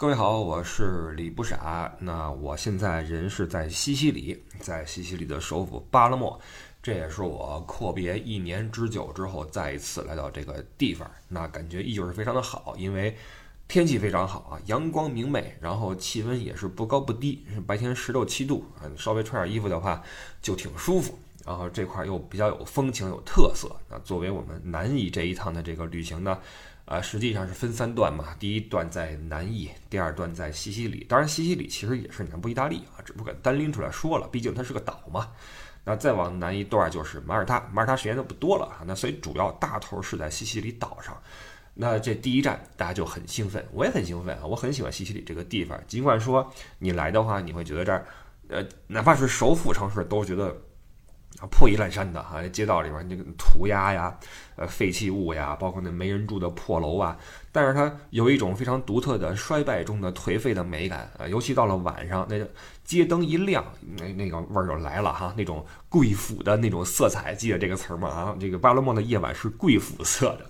各位好，我是李不傻。那我现在人是在西西里，在西西里的首府巴勒莫，这也是我阔别一年之久之后再一次来到这个地方。那感觉依旧是非常的好，因为天气非常好啊，阳光明媚，然后气温也是不高不低，白天十六七度啊，稍微穿点衣服的话就挺舒服。然后这块又比较有风情、有特色。那作为我们南艺这一趟的这个旅行呢？啊，实际上是分三段嘛。第一段在南意，第二段在西西里。当然，西西里其实也是南部意大利啊，只不过单拎出来说了，毕竟它是个岛嘛。那再往南一段就是马耳他，马耳他时间就不多了啊。那所以主要大头是在西西里岛上。那这第一站大家就很兴奋，我也很兴奋啊，我很喜欢西西里这个地方。尽管说你来的话，你会觉得这儿，呃，哪怕是首府城市，都觉得。破衣烂衫的哈，街道里边那个涂鸦呀，呃，废弃物呀，包括那没人住的破楼啊，但是它有一种非常独特的衰败中的颓废的美感啊，尤其到了晚上，那街灯一亮，那那个味儿就来了哈，那种贵腐的那种色彩，记得这个词儿吗？啊，这个巴勒莫的夜晚是贵腐色的。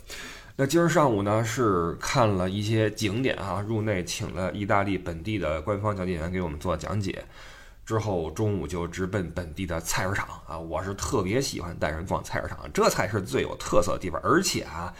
那今儿上午呢，是看了一些景点啊，入内请了意大利本地的官方讲解员给我们做讲解。之后中午就直奔本地的菜市场啊！我是特别喜欢带人逛菜市场，这才是最有特色的地方。而且啊，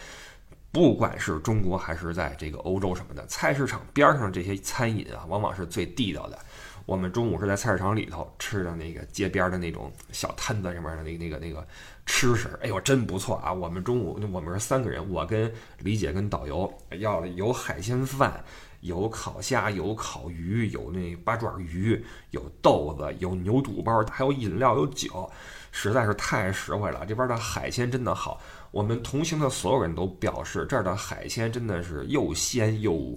不管是中国还是在这个欧洲什么的，菜市场边上这些餐饮啊，往往是最地道的。我们中午是在菜市场里头吃的那个街边的那种小摊子上面的那个那个那个吃食，哎呦，真不错啊！我们中午我们是三个人，我跟李姐跟导游要了有海鲜饭。有烤虾，有烤鱼，有那八爪鱼，有豆子，有牛肚包，还有饮料，有酒，实在是太实惠了。这边的海鲜真的好，我们同行的所有人都表示这儿的海鲜真的是又鲜又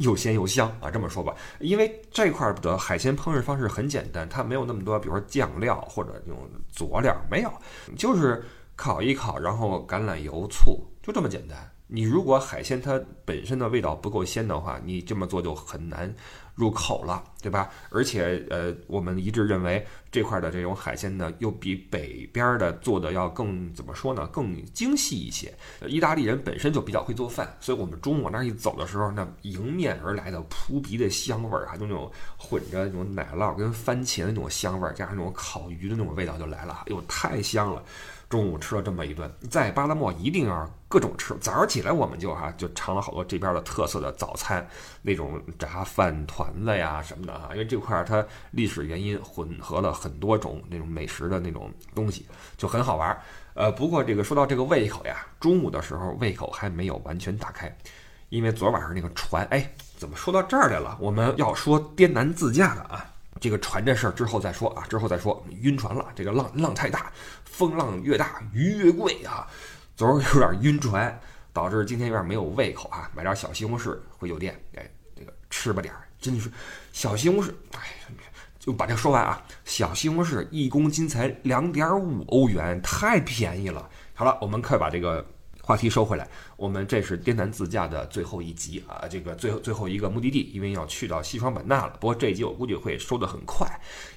又鲜又香啊！这么说吧，因为这块的海鲜烹饪方式很简单，它没有那么多，比如说酱料或者那种佐料，没有，就是烤一烤，然后橄榄油、醋，就这么简单。你如果海鲜它本身的味道不够鲜的话，你这么做就很难入口了，对吧？而且，呃，我们一致认为这块的这种海鲜呢，又比北边的做的要更怎么说呢？更精细一些。意大利人本身就比较会做饭，所以我们中午那一走的时候，那迎面而来的扑鼻的香味儿啊，就那种混着那种奶酪跟番茄的那种香味儿，加上那种烤鱼的那种味道就来了，哎呦，太香了！中午吃了这么一顿，在巴拉莫一定要各种吃。早上起来我们就哈就尝了好多这边的特色的早餐，那种炸饭团子呀什么的哈，因为这块它历史原因混合了很多种那种美食的那种东西，就很好玩。呃，不过这个说到这个胃口呀，中午的时候胃口还没有完全打开，因为昨晚上那个船，哎，怎么说到这儿来了？我们要说滇南自驾的啊。这个船这事儿之后再说啊，之后再说。晕船了，这个浪浪太大，风浪越大鱼越贵啊。昨儿有点晕船，导致今天有点没有胃口啊。买点小西红柿回酒店，哎，这个吃吧点儿，真是小西红柿，哎，就把这说完啊。小西红柿一公斤才两点五欧元，太便宜了。好了，我们快把这个。话题收回来，我们这是滇南自驾的最后一集啊，这个最后最后一个目的地，因为要去到西双版纳了。不过这一集我估计会收得很快，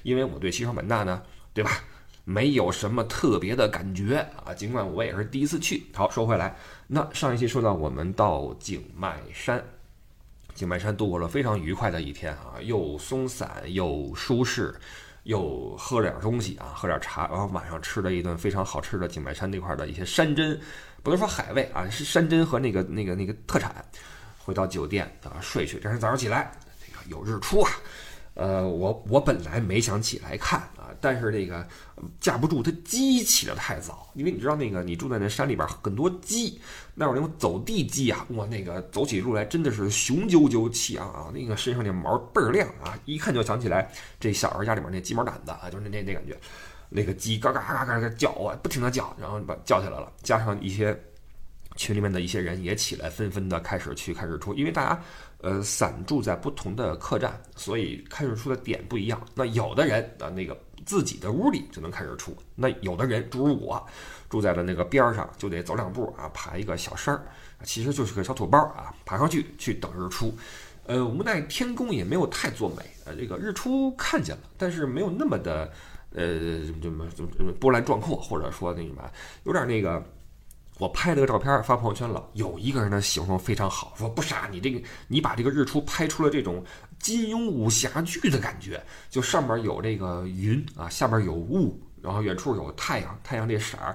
因为我对西双版纳呢，对吧，没有什么特别的感觉啊。尽管我也是第一次去。好，说回来，那上一期说到我们到景迈山，景迈山度过了非常愉快的一天啊，又松散又舒适。又喝了点东西啊，喝点茶，然后晚上吃了一顿非常好吃的景迈山那块的一些山珍，不能说海味啊，是山珍和那个那个那个特产。回到酒店啊睡去，第二天早上起来，这个有日出啊。呃，我我本来没想起来看啊，但是那个架不住它鸡起得太早，因为你知道那个你住在那山里边很多鸡，那有那种走地鸡啊，哇，那个走起路来真的是雄赳赳气昂昂，那个身上那毛倍儿亮啊，一看就想起来这小孩家里面那鸡毛掸子啊，就是那那那感觉，那个鸡嘎嘎嘎嘎嘎叫啊，不停的叫，然后把叫起来了，加上一些。群里面的一些人也起来，纷纷的开始去看日出，因为大家，呃，散住在不同的客栈，所以看日出的点不一样。那有的人啊，那个自己的屋里就能看日出；那有的人，诸如我，住在了那个边上，就得走两步啊，爬一个小山儿，其实就是个小土包啊，爬上去去等日出。呃，无奈天公也没有太作美，呃，这个日出看见了，但是没有那么的，呃，这么这么波澜壮阔，或者说那什么，有点那个。我拍了个照片发朋友圈了，有一个人的形容非常好，说不傻，你这个你把这个日出拍出了这种金庸武侠剧的感觉，就上面有这个云啊，下面有雾，然后远处有太阳，太阳这色儿。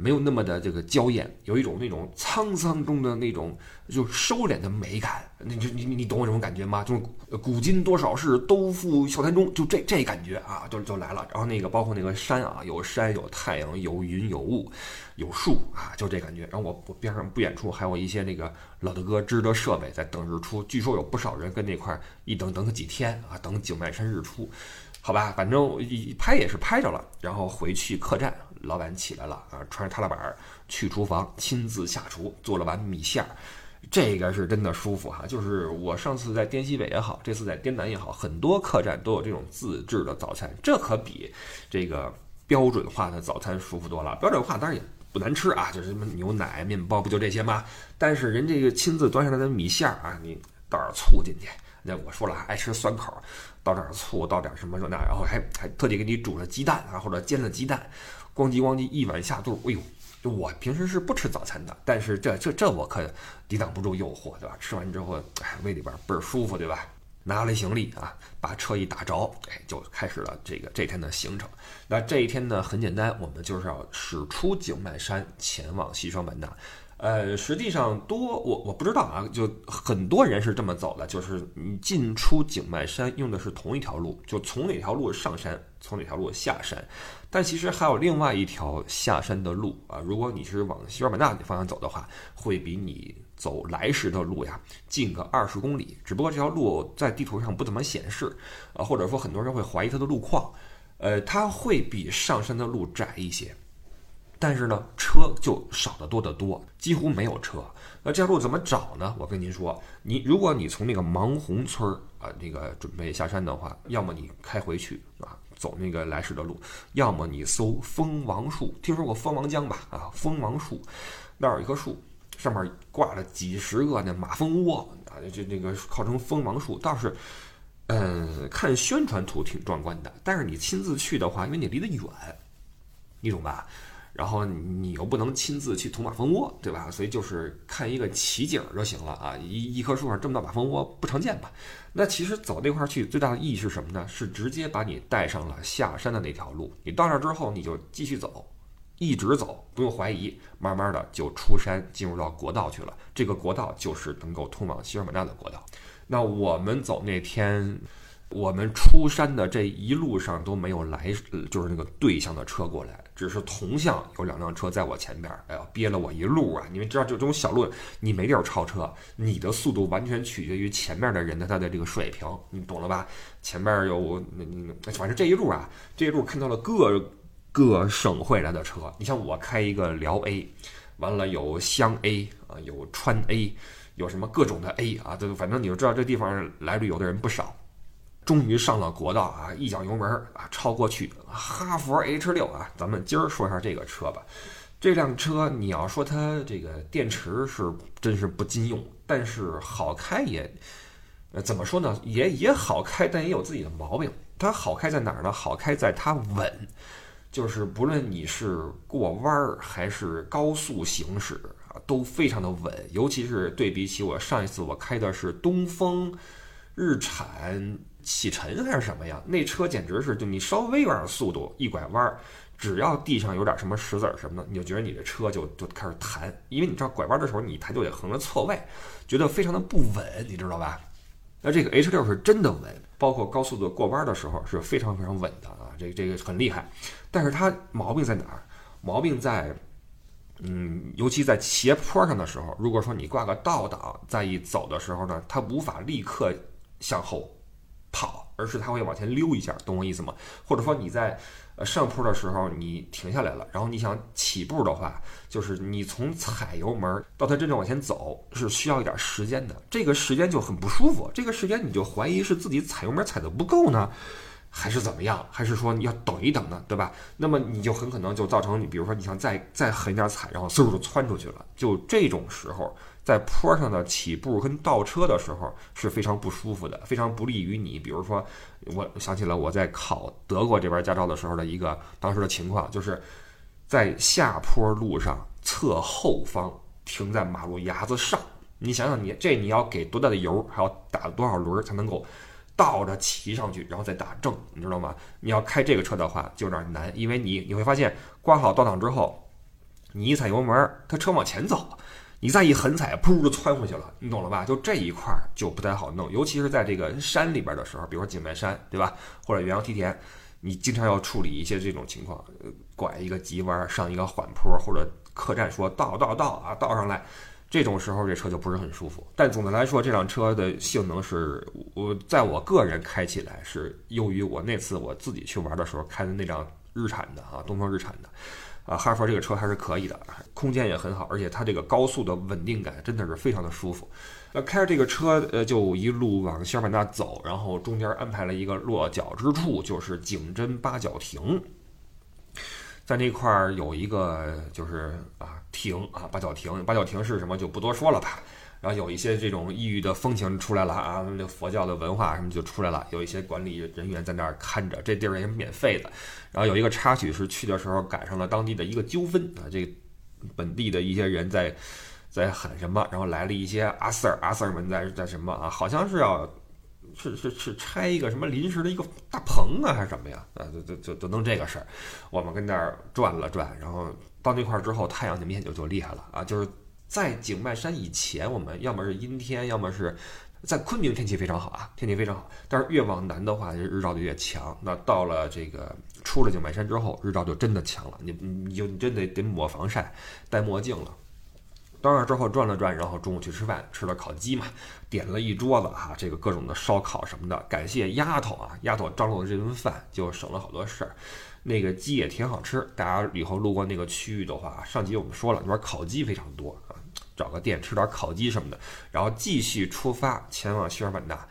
没有那么的这个娇艳，有一种那种沧桑中的那种就收敛的美感。你就你你懂我这种感觉吗？就是古今多少事，都付笑谈中，就这这感觉啊，就就来了。然后那个包括那个山啊，有山有太阳有云有雾有树啊，就这感觉。然后我我边上不远处还有一些那个老大哥支着设备在等日出，据说有不少人跟那块一等等个几天啊，等景迈山日出。好吧，反正一拍也是拍着了，然后回去客栈。老板起来了啊，穿着踏拉板去厨房，亲自下厨做了碗米线儿，这个是真的舒服哈。就是我上次在滇西北也好，这次在滇南也好，很多客栈都有这种自制的早餐，这可比这个标准化的早餐舒服多了。标准化当然也不难吃啊，就是什么牛奶、面包，不就这些吗？但是人这个亲自端上来的米线儿啊，你倒点醋进去，那我说了爱吃酸口，倒点醋，倒点什么这那，然后还还特地给你煮了鸡蛋啊，或者煎了鸡蛋。咣叽咣叽一碗下肚，哎呦！就我平时是不吃早餐的，但是这这这我可抵挡不住诱惑，对吧？吃完之后，哎，胃里边倍儿舒服，对吧？拿了行李啊，把车一打着，哎，就开始了这个这天的行程。那这一天呢，很简单，我们就是要驶出景迈山，前往西双版纳。呃，实际上多我我不知道啊，就很多人是这么走的，就是你进出景迈山用的是同一条路，就从哪条路上山，从哪条路下山。但其实还有另外一条下山的路啊，如果你是往西双版纳的方向走的话，会比你走来时的路呀近个二十公里。只不过这条路在地图上不怎么显示啊，或者说很多人会怀疑它的路况，呃，它会比上山的路窄一些。但是呢，车就少得多得多，几乎没有车。那这条路怎么找呢？我跟您说，你如果你从那个芒红村儿啊，那个准备下山的话，要么你开回去啊，走那个来时的路；要么你搜蜂王树，听说过蜂王浆吧？啊，蜂王树那儿有一棵树，上面挂了几十个那马蜂窝啊，就那个号称蜂王树，倒是，嗯，看宣传图挺壮观的。但是你亲自去的话，因为你离得远，你懂吧？然后你又不能亲自去捅马蜂窝，对吧？所以就是看一个奇景就行了啊！一一棵树上这么大马蜂窝不常见吧？那其实走那块去最大的意义是什么呢？是直接把你带上了下山的那条路。你到那之后，你就继续走，一直走，不用怀疑，慢慢的就出山进入到国道去了。这个国道就是能够通往西双版纳的国道。那我们走那天。我们出山的这一路上都没有来，就是那个对向的车过来，只是同向有两辆车在我前边，哎呦，憋了我一路啊！你们知道，就这种小路，你没地儿超车，你的速度完全取决于前面的人的他的这个水平，你懂了吧？前面有那那，反正这一路啊，这一路看到了各个省会来的车。你像我开一个辽 A，完了有湘 A 啊，有川 A，有什么各种的 A 啊，就反正你就知道这地方来旅游的人不少。终于上了国道啊！一脚油门啊，超过去。哈佛 H 六啊，咱们今儿说一下这个车吧。这辆车你要说它这个电池是真是不禁用，但是好开也，呃，怎么说呢？也也好开，但也有自己的毛病。它好开在哪儿呢？好开在它稳，就是不论你是过弯儿还是高速行驶啊，都非常的稳。尤其是对比起我上一次我开的是东风日产。启辰还是什么呀？那车简直是，就你稍微有点速度，一拐弯儿，只要地上有点什么石子儿什么的，你就觉得你的车就就开始弹，因为你知道拐弯的时候你抬就得横着错位，觉得非常的不稳，你知道吧？那这个 H 六是真的稳，包括高速的过弯的时候是非常非常稳的啊，这个这个很厉害。但是它毛病在哪儿？毛病在，嗯，尤其在斜坡上的时候，如果说你挂个倒档，再一走的时候呢，它无法立刻向后。跑，而是它会往前溜一下，懂我意思吗？或者说你在呃上坡的时候你停下来了，然后你想起步的话，就是你从踩油门到它真正往前走是需要一点时间的，这个时间就很不舒服。这个时间你就怀疑是自己踩油门踩的不够呢，还是怎么样？还是说你要等一等呢，对吧？那么你就很可能就造成你，比如说你想再再狠一点踩，然后嗖就窜出去了。就这种时候。在坡上的起步跟倒车的时候是非常不舒服的，非常不利于你。比如说，我想起了我在考德国这边驾照的时候的一个当时的情况，就是在下坡路上侧后方停在马路牙子上。你想想，你这你要给多大的油，还要打多少轮才能够倒着骑上去，然后再打正，你知道吗？你要开这个车的话就有点难，因为你你会发现挂好倒档之后，你一踩油门，它车往前走，你再一狠踩，噗就窜回去了，你懂了吧？就这一块就不太好弄，尤其是在这个山里边的时候，比如说景迈山，对吧？或者元阳梯田，你经常要处理一些这种情况，拐一个急弯，上一个缓坡，或者客栈说倒倒倒啊，倒上来。这种时候，这车就不是很舒服。但总的来说，这辆车的性能是我在我个人开起来是优于我那次我自己去玩的时候开的那辆日产的啊，东风日产的，啊，哈佛这个车还是可以的，空间也很好，而且它这个高速的稳定感真的是非常的舒服。呃，开着这个车，呃，就一路往西尔版纳走，然后中间安排了一个落脚之处，就是景真八角亭。在那块儿有一个就是啊亭啊八角亭，八角亭是什么就不多说了吧。然后有一些这种异域的风情出来了啊，那佛教的文化什么就出来了。有一些管理人员在那儿看着，这地儿也是免费的。然后有一个插曲是去的时候赶上了当地的一个纠纷啊，这本地的一些人在在喊什么，然后来了一些阿 Sir 阿 Sir 们在在什么啊，好像是要。是是是拆一个什么临时的一个大棚啊，还是什么呀？啊，就就就就弄这个事儿。我们跟那儿转了转，然后到那块儿之后，太阳就明显就就厉害了啊！就是在景迈山以前，我们要么是阴天，要么是在昆明天气非常好啊，天气非常好。但是越往南的话，日照就越强。那到了这个出了景迈山之后，日照就真的强了，你你就你真得得抹防晒，戴墨镜了。到那之后转了转，然后中午去吃饭，吃了烤鸡嘛，点了一桌子哈，这个各种的烧烤什么的。感谢丫头啊，丫头张罗的这顿饭就省了好多事儿。那个鸡也挺好吃，大家以后路过那个区域的话，上集我们说了，那边烤鸡非常多，找个店吃点烤鸡什么的，然后继续出发前往西双版纳。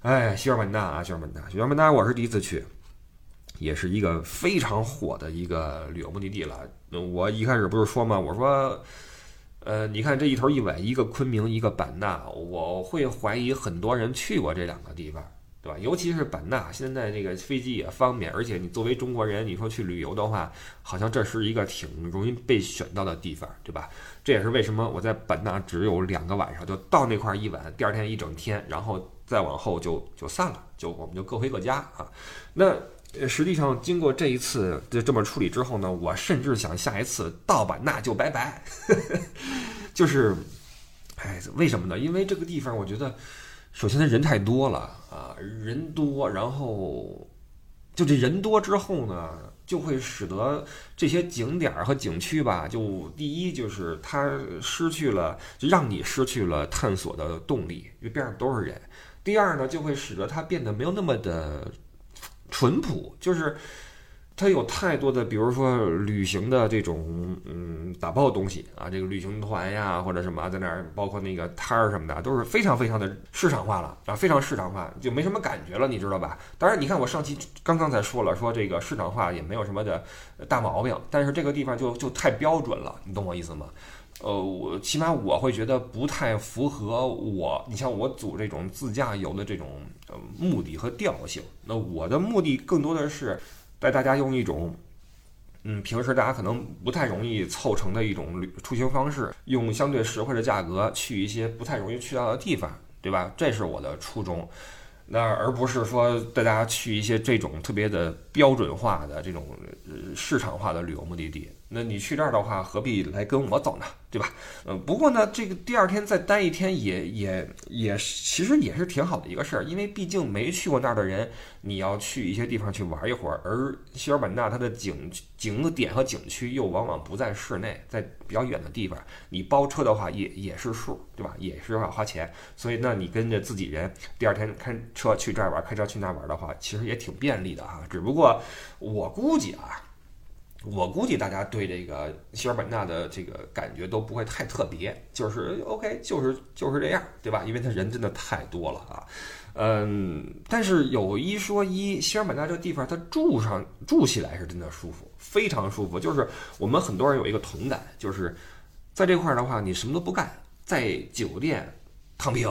哎，西双版纳啊，西双版纳，西双版纳我是第一次去，也是一个非常火的一个旅游目的地了。我一开始不是说吗？我说。呃，你看这一头一尾，一个昆明，一个版纳，我会怀疑很多人去过这两个地方，对吧？尤其是版纳，现在这个飞机也方便，而且你作为中国人，你说去旅游的话，好像这是一个挺容易被选到的地方，对吧？这也是为什么我在版纳只有两个晚上，就到那块一晚，第二天一整天，然后再往后就就散了，就我们就各回各家啊。那。实际上经过这一次就这么处理之后呢，我甚至想下一次到版纳就拜拜。就是，哎，为什么呢？因为这个地方我觉得，首先它人太多了啊，人多，然后就这人多之后呢，就会使得这些景点和景区吧，就第一就是它失去了，就让你失去了探索的动力，因为边上都是人。第二呢，就会使得它变得没有那么的。淳朴就是它有太多的，比如说旅行的这种嗯打包的东西啊，这个旅行团呀或者什么在那儿，包括那个摊儿什么的，都是非常非常的市场化了啊，非常市场化，就没什么感觉了，你知道吧？当然，你看我上期刚刚才说了，说这个市场化也没有什么的大毛病，但是这个地方就就太标准了，你懂我意思吗？呃，我起码我会觉得不太符合我，你像我组这种自驾游的这种呃目的和调性。那我的目的更多的是带大家用一种，嗯，平时大家可能不太容易凑成的一种旅出行方式，用相对实惠的价格去一些不太容易去到的地方，对吧？这是我的初衷。那而不是说带大家去一些这种特别的标准化的这种市场化的旅游目的地。那你去这儿的话，何必来跟我走呢？对吧？嗯，不过呢，这个第二天再待一天也也也其实也是挺好的一个事儿，因为毕竟没去过那儿的人，你要去一些地方去玩一会儿。而西尔本纳它的景景点和景区又往往不在市内，在比较远的地方，你包车的话也也是数，对吧？也是要花钱。所以那你跟着自己人，第二天开车去这儿玩，开车去那儿玩的话，其实也挺便利的哈。只不过我估计啊。我估计大家对这个西尔本纳的这个感觉都不会太特别，就是 OK，就是就是这样，对吧？因为他人真的太多了啊，嗯，但是有一说一，西尔本纳这个地方，它住上住起来是真的舒服，非常舒服。就是我们很多人有一个同感，就是在这块儿的话，你什么都不干，在酒店躺平，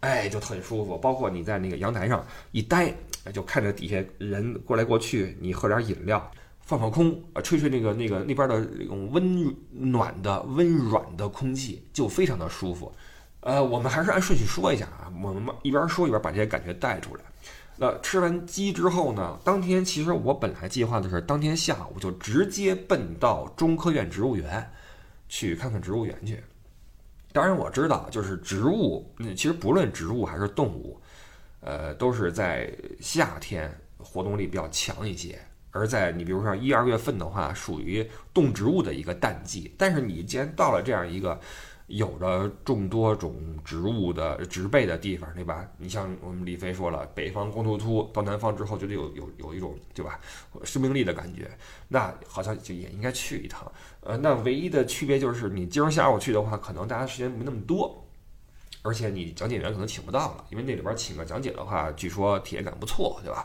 哎，就很舒服。包括你在那个阳台上一待，就看着底下人过来过去，你喝点饮料。放放空啊，吹吹那个那个那边的那种温暖的温软的空气，就非常的舒服。呃，我们还是按顺序说一下啊，我们一边说一边把这些感觉带出来。那吃完鸡之后呢，当天其实我本来计划的是当天下午就直接奔到中科院植物园去看看植物园去。当然我知道，就是植物，其实不论植物还是动物，呃，都是在夏天活动力比较强一些。而在你比如说一二月份的话，属于动植物的一个淡季。但是你既然到了这样一个有着众多种植物的植被的地方，对吧？你像我们李飞说了，北方光秃秃，到南方之后就得有有有一种对吧生命力的感觉，那好像就也应该去一趟。呃，那唯一的区别就是你今儿下午去的话，可能大家时间没那么多，而且你讲解员可能请不到了，因为那里边请个讲解的话，据说体验感不错，对吧？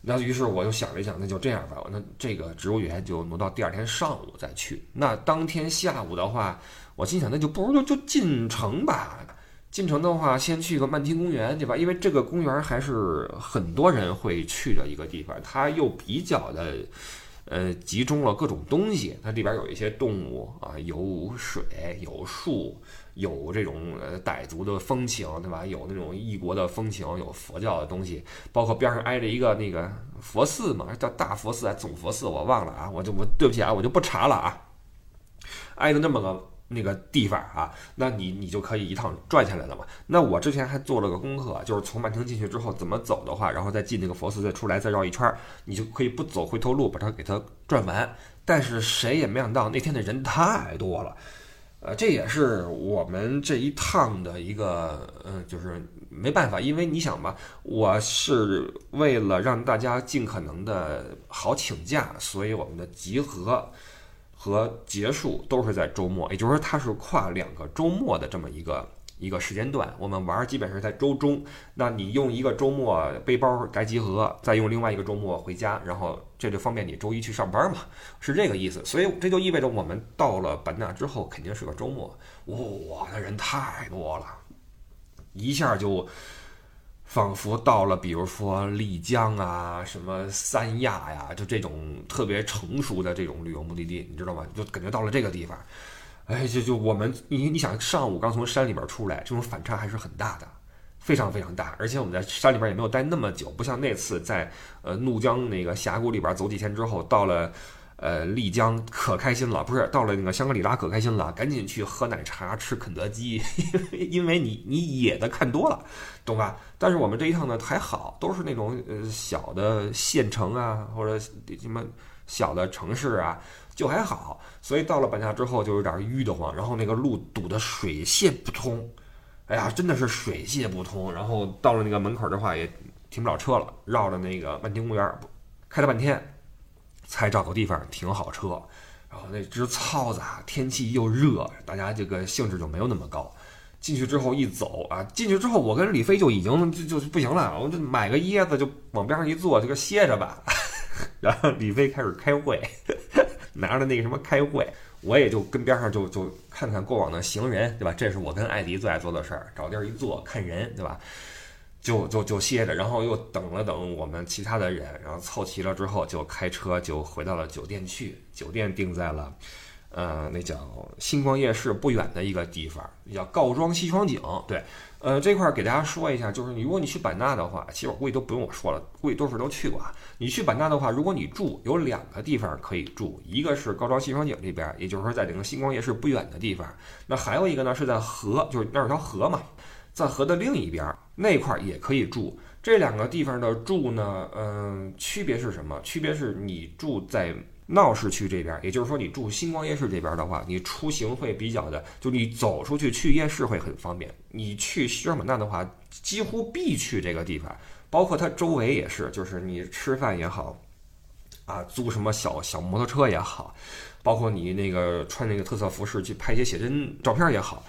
那于是我又想了一想，那就这样吧。那这个植物园就挪到第二天上午再去。那当天下午的话，我心想，那就不如就就进城吧。进城的话，先去个曼听公园，对吧？因为这个公园还是很多人会去的一个地方，它又比较的。呃，集中了各种东西，它里边有一些动物啊，有水，有树，有这种呃傣族的风情，对吧？有那种异国的风情，有佛教的东西，包括边上挨着一个那个佛寺嘛，叫大佛寺还是总佛寺，我忘了啊，我就我对不起啊，我就不查了啊，挨着那么个。那个地方啊，那你你就可以一趟转下来了嘛。那我之前还做了个功课，就是从曼城进去之后怎么走的话，然后再进那个佛寺，再出来，再绕一圈，你就可以不走回头路，把它给它转完。但是谁也没想到那天的人太多了，呃，这也是我们这一趟的一个，嗯，就是没办法，因为你想吧，我是为了让大家尽可能的好请假，所以我们的集合。和结束都是在周末，也就是说它是跨两个周末的这么一个一个时间段。我们玩基本是在周中，那你用一个周末背包儿该集合，再用另外一个周末回家，然后这就方便你周一去上班嘛，是这个意思。所以这就意味着我们到了版纳之后肯定是个周末，哇，那人太多了，一下就。仿佛到了，比如说丽江啊，什么三亚呀，就这种特别成熟的这种旅游目的地，你知道吗？就感觉到了这个地方，哎，就就我们，你你想上午刚从山里边出来，这种反差还是很大的，非常非常大。而且我们在山里边也没有待那么久，不像那次在呃怒江那个峡谷里边走几天之后，到了。呃，丽江可开心了，不是到了那个香格里拉可开心了，赶紧去喝奶茶、吃肯德基，因 为因为你你野的看多了，懂吧？但是我们这一趟呢还好，都是那种呃小的县城啊，或者什么小的城市啊，就还好。所以到了板下之后就有点淤得慌，然后那个路堵得水泄不通，哎呀，真的是水泄不通。然后到了那个门口的话也停不了车了，绕着那个万庭公园开了半天。才找个地方停好车，然后那只操子啊，天气又热，大家这个兴致就没有那么高。进去之后一走啊，进去之后我跟李飞就已经就就不行了，我就买个椰子就往边上一坐，就个歇着吧。然后李飞开始开会，拿着那个什么开会，我也就跟边上就就看看过往的行人，对吧？这是我跟艾迪最爱做的事儿，找地儿一坐看人，对吧？就就就歇着，然后又等了等我们其他的人，然后凑齐了之后，就开车就回到了酒店去。酒店定在了，呃，那叫星光夜市不远的一个地方，叫告庄西双景。对，呃，这块儿给大家说一下，就是你如果你去版纳的话，其实我估计都不用我说了，估计多数都去过啊。你去版纳的话，如果你住，有两个地方可以住，一个是告庄西双景这边，也就是说在这个星光夜市不远的地方。那还有一个呢，是在河，就是那有条河嘛。在河的另一边那块儿也可以住，这两个地方的住呢，嗯，区别是什么？区别是你住在闹市区这边，也就是说你住星光夜市这边的话，你出行会比较的，就你走出去去夜市会很方便。你去西双版纳的话，几乎必去这个地方，包括它周围也是，就是你吃饭也好，啊，租什么小小摩托车也好，包括你那个穿那个特色服饰去拍一些写真照片也好。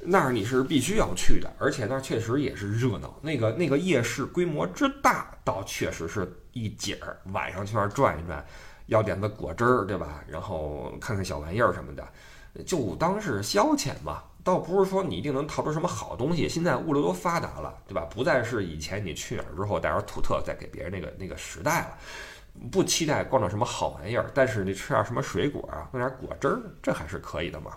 那儿你是必须要去的，而且那儿确实也是热闹。那个那个夜市规模之大，倒确实是一景儿。晚上去那儿转一转，要点个果汁儿，对吧？然后看看小玩意儿什么的，就当是消遣嘛。倒不是说你一定能淘出什么好东西。现在物流都发达了，对吧？不再是以前你去哪儿之后带点土特再给别人那个那个时代了。不期待逛到什么好玩意儿，但是你吃点什么水果啊，弄点果汁儿，这还是可以的嘛。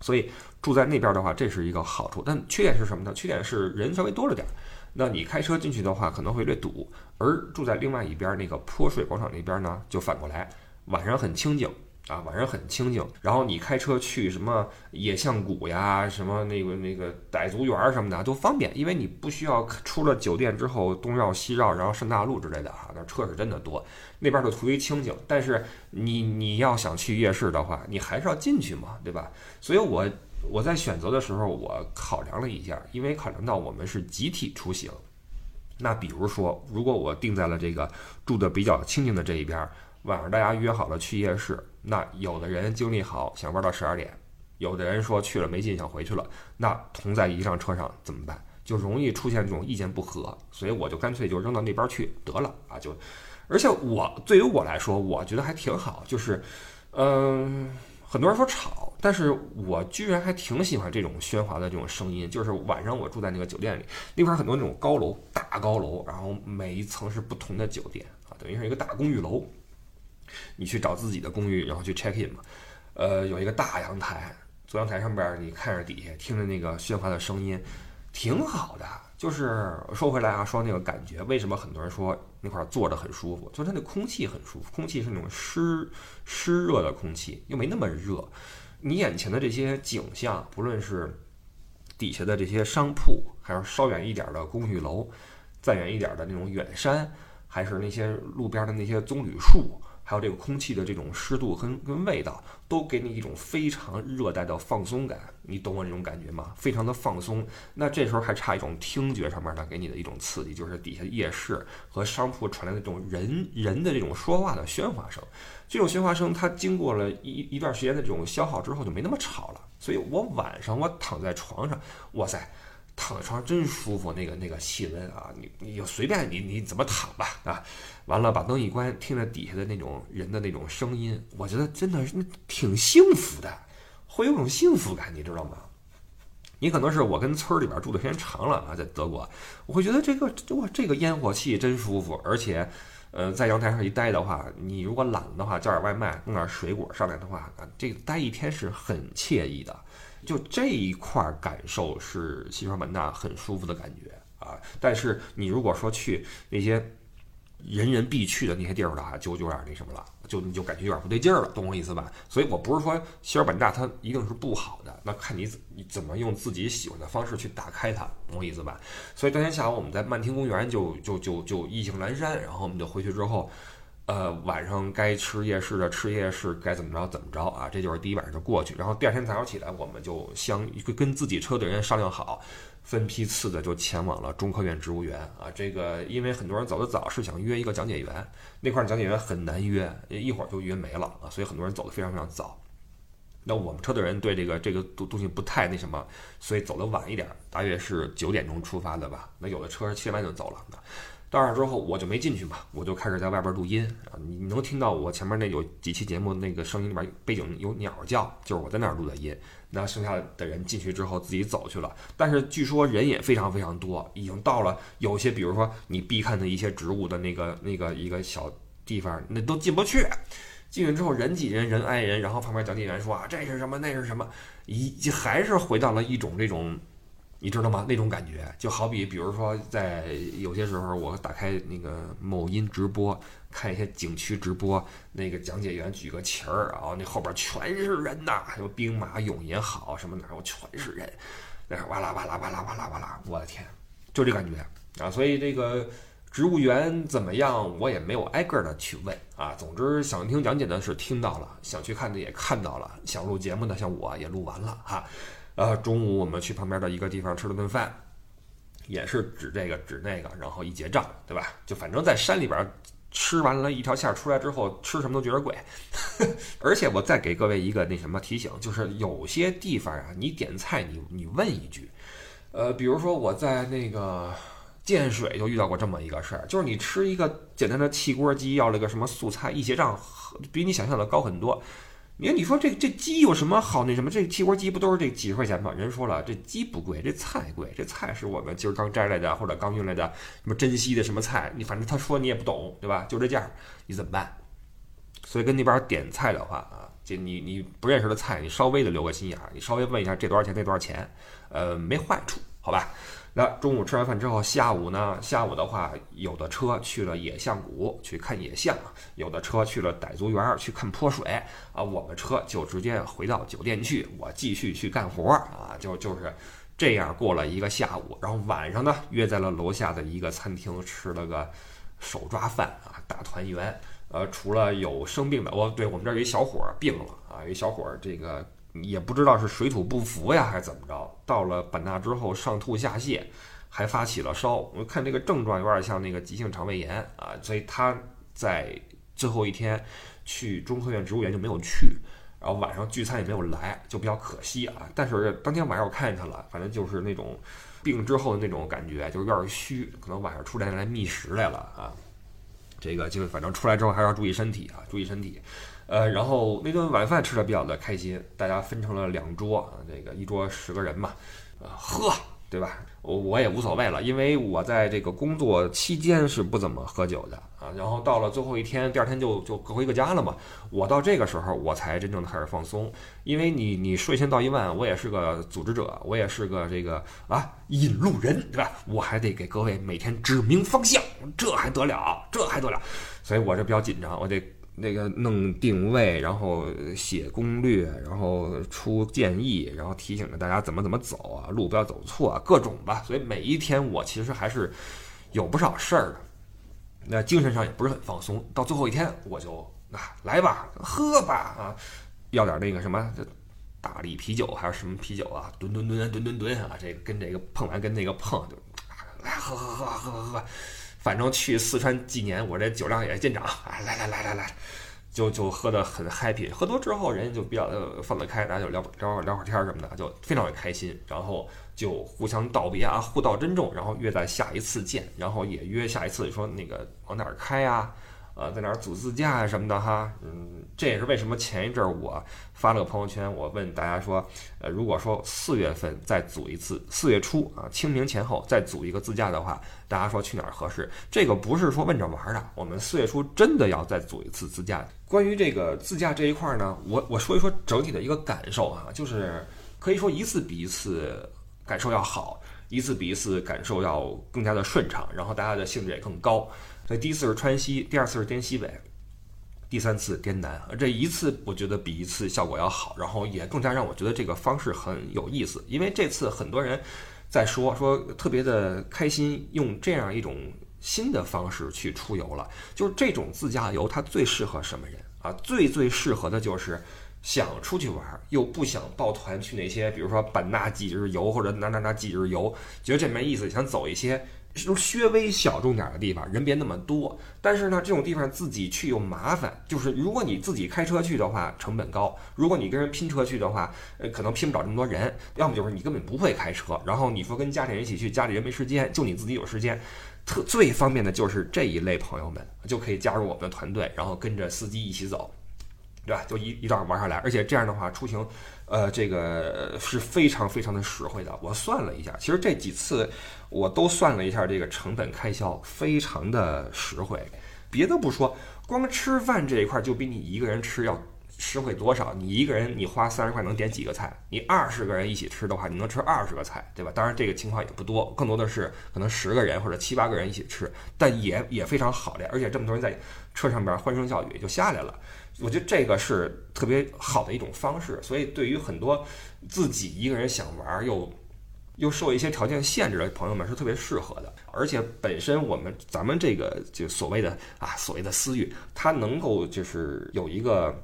所以住在那边的话，这是一个好处。但缺点是什么呢？缺点是人稍微多了点儿。那你开车进去的话，可能会略堵。而住在另外一边那个泼水广场那边呢，就反过来，晚上很清静。啊，晚上很清静，然后你开车去什么野象谷呀，什么那个那个傣族园什么的都方便，因为你不需要出了酒店之后东绕西绕，然后上大路之类的啊，那车是真的多。那边就图一清静，但是你你要想去夜市的话，你还是要进去嘛，对吧？所以我我在选择的时候，我考量了一下，因为考量到我们是集体出行，那比如说，如果我定在了这个住的比较清静的这一边，晚上大家约好了去夜市。那有的人精力好，想玩到十二点；有的人说去了没劲，想回去了。那同在一辆车上怎么办？就容易出现这种意见不合。所以我就干脆就扔到那边去得了啊！就，而且我对于我来说，我觉得还挺好。就是，嗯，很多人说吵，但是我居然还挺喜欢这种喧哗的这种声音。就是晚上我住在那个酒店里，那块很多那种高楼，大高楼，然后每一层是不同的酒店啊，等于是一个大公寓楼。你去找自己的公寓，然后去 check in 嘛，呃，有一个大阳台，坐阳台上边，你看着底下，听着那个喧哗的声音，挺好的。就是说回来啊，说那个感觉，为什么很多人说那块坐着很舒服？就是它那空气很舒服，空气是那种湿湿热的空气，又没那么热。你眼前的这些景象，不论是底下的这些商铺，还是稍远一点的公寓楼，再远一点的那种远山，还是那些路边的那些棕榈树。还有这个空气的这种湿度跟跟味道，都给你一种非常热带的放松感，你懂我这种感觉吗？非常的放松。那这时候还差一种听觉上面的给你的一种刺激，就是底下夜市和商铺传来的这种人人的这种说话的喧哗声。这种喧哗声它经过了一一段时间的这种消耗之后就没那么吵了。所以我晚上我躺在床上，哇塞！躺在床上真舒服，那个那个气温啊，你你就随便你你怎么躺吧啊，完了把灯一关，听着底下的那种人的那种声音，我觉得真的是挺幸福的，会有种幸福感，你知道吗？你可能是我跟村里边住的时间长了啊，在德国，我会觉得这个哇，这个烟火气真舒服，而且，呃，在阳台上一待的话，你如果懒的话，叫点外卖，弄点水果上来的话，啊，这个待一天是很惬意的。就这一块感受是西双版纳很舒服的感觉啊，但是你如果说去那些人人必去的那些地儿的话，就有点那什么了，就你就感觉有点不对劲儿了，懂我意思吧？所以我不是说西双版纳它一定是不好的，那看你你怎么用自己喜欢的方式去打开它，懂我意思吧？所以当天下午我们在曼听公园就就就就意兴阑珊，然后我们就回去之后。呃，晚上该吃夜市的吃夜市，该怎么着怎么着啊？这就是第一晚上就过去，然后第二天早上起来，我们就相跟自己车队人商量好，分批次的就前往了中科院植物园啊。这个因为很多人走的早，是想约一个讲解员，那块讲解员很难约，一会儿就约没了啊，所以很多人走的非常非常早。那我们车队人对这个这个东东西不太那什么，所以走的晚一点，大约是九点钟出发的吧。那有的车是七点半就走了。到那之后我就没进去嘛，我就开始在外边录音啊。你能听到我前面那有几期节目那个声音里边背景有鸟叫，就是我在那儿录的音。那剩下的人进去之后自己走去了，但是据说人也非常非常多，已经到了有些比如说你必看的一些植物的那个那个一个小地方，那都进不去。进去之后人挤人，人挨人，然后旁边讲解员说啊这是什么那是什么，一还是回到了一种这种。你知道吗？那种感觉就好比，比如说，在有些时候，我打开那个某音直播，看一些景区直播，那个讲解员举个旗儿，然后那后边全是人呐，什么兵马俑也好，什么哪儿全是人，那哇啦哇啦哇啦哇啦哇啦，我的天，就这感觉啊！所以这个植物园怎么样，我也没有挨个的去问啊。总之，想听讲解的是听到了，想去看的也看到了，想录节目的像我也录完了哈。呃，中午我们去旁边的一个地方吃了顿饭，也是指这个指那个，然后一结账，对吧？就反正在山里边吃完了一条线出来之后，吃什么都觉得贵。而且我再给各位一个那什么提醒，就是有些地方啊，你点菜你你问一句，呃，比如说我在那个建水就遇到过这么一个事儿，就是你吃一个简单的汽锅鸡，要了个什么素菜，一结账比你想象的高很多。你看，你说这这鸡有什么好那什么？这汽锅鸡不都是这几十块钱吗？人说了，这鸡不贵，这菜贵。这菜是我们今儿刚摘来的，或者刚运来的，什么珍稀的什么菜？你反正他说你也不懂，对吧？就这价，你怎么办？所以跟那边点菜的话啊，这你你不认识的菜，你稍微的留个心眼儿，你稍微问一下这多少钱，那多少钱，呃，没坏处，好吧？那中午吃完饭之后，下午呢？下午的话，有的车去了野象谷去看野象，有的车去了傣族园去看泼水啊。我们车就直接回到酒店去，我继续去干活啊。就就是这样过了一个下午，然后晚上呢，约在了楼下的一个餐厅吃了个手抓饭啊，大团圆。呃，除了有生病的，哦，对我们这儿有一小伙儿病了啊，有一小伙儿这个。也不知道是水土不服呀，还是怎么着。到了版纳之后，上吐下泻，还发起了烧。我看这个症状有点像那个急性肠胃炎啊，所以他在最后一天去中科院植物园就没有去，然后晚上聚餐也没有来，就比较可惜啊。但是当天晚上我看见他了，反正就是那种病之后的那种感觉，就是有点虚，可能晚上出来来觅食来了啊。这个就反正出来之后还是要注意身体啊，注意身体。呃，然后那顿晚饭吃的比较的开心，大家分成了两桌，这个一桌十个人嘛，呃，喝，对吧？我我也无所谓了，因为我在这个工作期间是不怎么喝酒的啊。然后到了最后一天，第二天就就各回各家了嘛。我到这个时候我才真正的开始放松，因为你你睡前到一万，我也是个组织者，我也是个这个啊引路人，对吧？我还得给各位每天指明方向，这还得了？这还得了？所以我这比较紧张，我得。那个弄定位，然后写攻略，然后出建议，然后提醒着大家怎么怎么走啊，路不要走错啊，各种吧。所以每一天我其实还是有不少事儿的，那精神上也不是很放松。到最后一天，我就啊来吧，喝吧啊，要点那个什么大力啤酒还是什么啤酒啊，吨吨吨吨吨吨啊，这个跟这个碰完跟那个碰就来喝喝喝喝喝喝。反正去四川几年，我这酒量也见长啊！来来来来来，就就喝得很 happy。喝多之后，人家就比较的放得开，大家就聊聊聊会儿天儿什么的，就非常的开心。然后就互相道别啊，互道珍重，然后约在下一次见，然后也约下一次说那个往哪儿开啊？呃，在哪儿组自驾啊什么的哈，嗯，这也是为什么前一阵儿我发了个朋友圈，我问大家说，呃，如果说四月份再组一次，四月初啊，清明前后再组一个自驾的话，大家说去哪儿合适？这个不是说问着玩的，我们四月初真的要再组一次自驾。关于这个自驾这一块呢，我我说一说整体的一个感受啊，就是可以说一次比一次感受要好，一次比一次感受要更加的顺畅，然后大家的兴致也更高。所以第一次是川西，第二次是滇西北，第三次滇南。这一次我觉得比一次效果要好，然后也更加让我觉得这个方式很有意思。因为这次很多人在说说特别的开心，用这样一种新的方式去出游了。就是这种自驾游，它最适合什么人啊？最最适合的就是想出去玩又不想抱团去那些，比如说版纳几日游或者哪哪哪几日游，觉得这没意思，想走一些。就稍微小众点的地方，人别那么多。但是呢，这种地方自己去又麻烦。就是如果你自己开车去的话，成本高；如果你跟人拼车去的话，呃，可能拼不了这么多人。要么就是你根本不会开车，然后你说跟家里人一起去，家里人没时间，就你自己有时间。特最方便的就是这一类朋友们，就可以加入我们的团队，然后跟着司机一起走，对吧？就一一道玩下来。而且这样的话，出行。呃，这个是非常非常的实惠的。我算了一下，其实这几次我都算了一下，这个成本开销非常的实惠。别的不说，光吃饭这一块就比你一个人吃要实惠多少？你一个人你花三十块能点几个菜？你二十个人一起吃的话，你能吃二十个菜，对吧？当然这个情况也不多，更多的是可能十个人或者七八个人一起吃，但也也非常好的，而且这么多人在车上边欢声笑语就下来了。我觉得这个是特别好的一种方式，所以对于很多自己一个人想玩又又受一些条件限制的朋友们是特别适合的。而且本身我们咱们这个就所谓的啊所谓的私域，它能够就是有一个。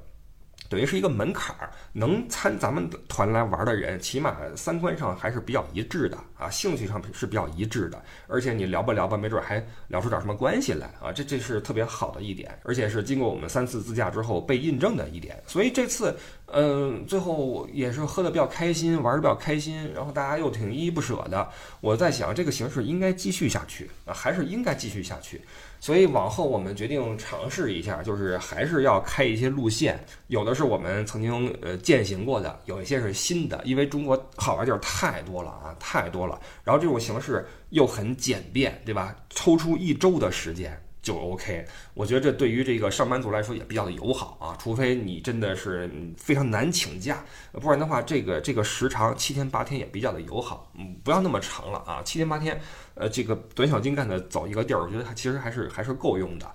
等于是一个门槛儿，能参咱们团来玩的人，起码三观上还是比较一致的啊，兴趣上是比较一致的，而且你聊吧聊吧，没准还聊出点什么关系来啊，这这是特别好的一点，而且是经过我们三次自驾之后被印证的一点，所以这次，嗯，最后也是喝的比较开心，玩的比较开心，然后大家又挺依依不舍的，我在想这个形式应该继续下去啊，还是应该继续下去。所以往后我们决定尝试一下，就是还是要开一些路线，有的。是我们曾经呃践行过的，有一些是新的，因为中国好玩地儿太多了啊，太多了。然后这种形式又很简便，对吧？抽出一周的时间。就 OK，我觉得这对于这个上班族来说也比较的友好啊，除非你真的是非常难请假，不然的话，这个这个时长七天八天也比较的友好，嗯，不要那么长了啊，七天八天，呃，这个短小精干的走一个地儿，我觉得它其实还是还是够用的。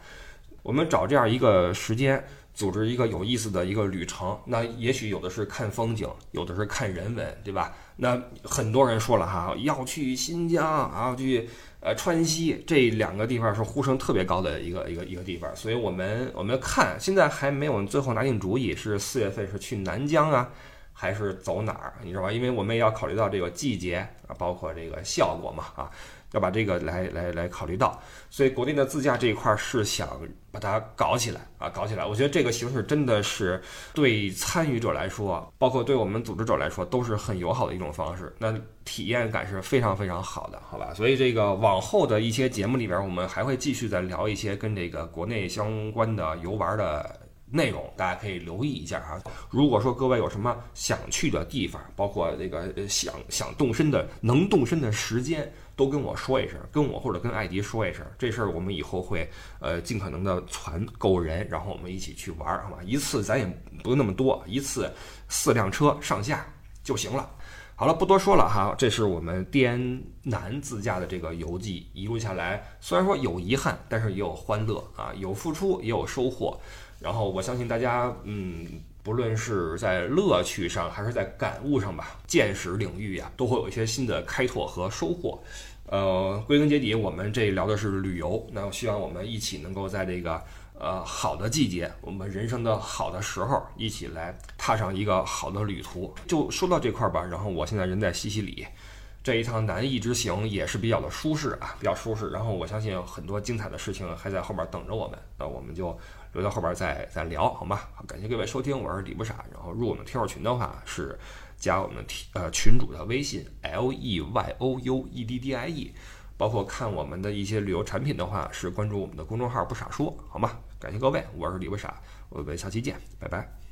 我们找这样一个时间，组织一个有意思的一个旅程，那也许有的是看风景，有的是看人文，对吧？那很多人说了哈，要去新疆啊，去呃川西这两个地方是呼声特别高的一个一个一个地方，所以我们我们看现在还没有最后拿定主意，是四月份是去南疆啊，还是走哪儿？你知道吧？因为我们也要考虑到这个季节啊，包括这个效果嘛啊。要把这个来来来考虑到，所以国内的自驾这一块是想把它搞起来啊，搞起来。我觉得这个形式真的是对参与者来说，包括对我们组织者来说，都是很友好的一种方式。那体验感是非常非常好的，好吧？所以这个往后的一些节目里边，我们还会继续再聊一些跟这个国内相关的游玩的。内容大家可以留意一下啊。如果说各位有什么想去的地方，包括这个想想动身的能动身的时间，都跟我说一声，跟我或者跟艾迪说一声，这事儿我们以后会呃尽可能的攒够人，然后我们一起去玩，好吧？一次咱也不用那么多，一次四辆车上下就行了。好了，不多说了哈，这是我们滇南自驾的这个游记，一路下来虽然说有遗憾，但是也有欢乐啊，有付出也有收获。然后我相信大家，嗯，不论是在乐趣上还是在感悟上吧，见识领域呀，都会有一些新的开拓和收获。呃，归根结底，我们这聊的是旅游，那我希望我们一起能够在这个呃好的季节，我们人生的好的时候，一起来踏上一个好的旅途。就说到这块儿吧，然后我现在人在西西里，这一趟南艺之行也是比较的舒适啊，比较舒适。然后我相信很多精彩的事情还在后面等着我们，那我们就。留到后边再再聊，好吗？感谢各位收听，我是李不傻。然后入我们听友群的话是加我们呃群主的微信 l e y o u e d d i e，包括看我们的一些旅游产品的话是关注我们的公众号不傻说，好吗？感谢各位，我是李不傻，我们下期见，拜拜。